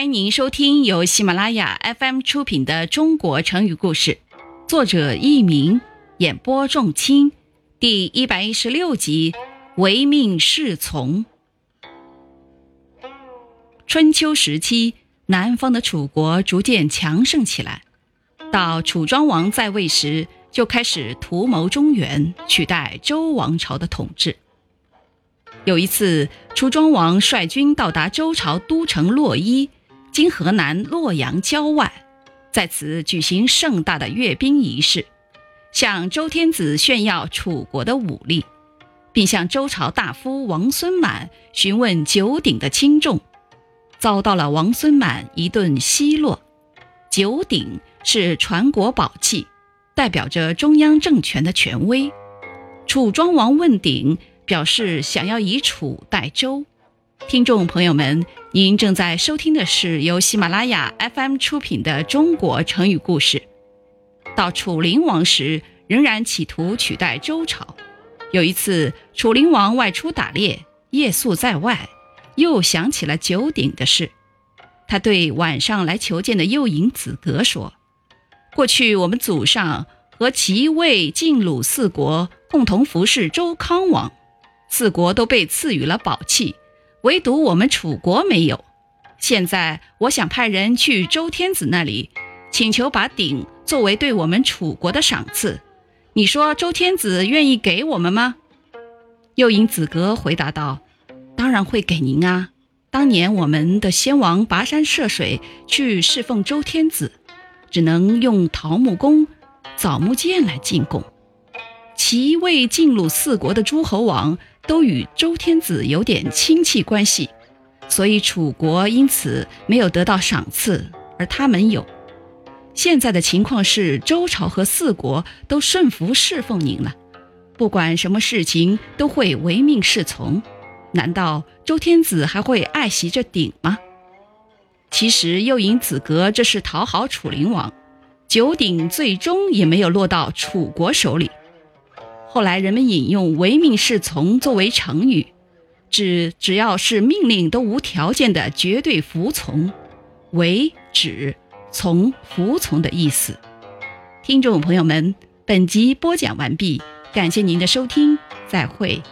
欢迎您收听由喜马拉雅 FM 出品的《中国成语故事》，作者佚名，演播仲卿，第一百一十六集“唯命是从”。春秋时期，南方的楚国逐渐强盛起来，到楚庄王在位时，就开始图谋中原，取代周王朝的统治。有一次，楚庄王率军到达周朝都城洛邑。今河南洛阳郊外，在此举行盛大的阅兵仪式，向周天子炫耀楚国的武力，并向周朝大夫王孙满询问九鼎的轻重，遭到了王孙满一顿奚落。九鼎是传国宝器，代表着中央政权的权威。楚庄王问鼎，表示想要以楚代周。听众朋友们，您正在收听的是由喜马拉雅 FM 出品的《中国成语故事》。到楚灵王时，仍然企图取代周朝。有一次，楚灵王外出打猎，夜宿在外，又想起了九鼎的事。他对晚上来求见的右尹子格说：“过去我们祖上和齐、魏、晋、鲁四国共同服侍周康王，四国都被赐予了宝器。”唯独我们楚国没有。现在我想派人去周天子那里，请求把鼎作为对我们楚国的赏赐。你说周天子愿意给我们吗？右尹子格回答道：“当然会给您啊！当年我们的先王跋山涉水去侍奉周天子，只能用桃木弓、枣木剑来进贡。齐、魏、晋、鲁四国的诸侯王。”都与周天子有点亲戚关系，所以楚国因此没有得到赏赐，而他们有。现在的情况是，周朝和四国都顺服侍奉您了，不管什么事情都会唯命是从。难道周天子还会爱惜这鼎吗？其实右尹子格这是讨好楚灵王，九鼎最终也没有落到楚国手里。后来人们引用“唯命是从”作为成语，指只要是命令都无条件的绝对服从，“唯”指从服从的意思。听众朋友们，本集播讲完毕，感谢您的收听，再会。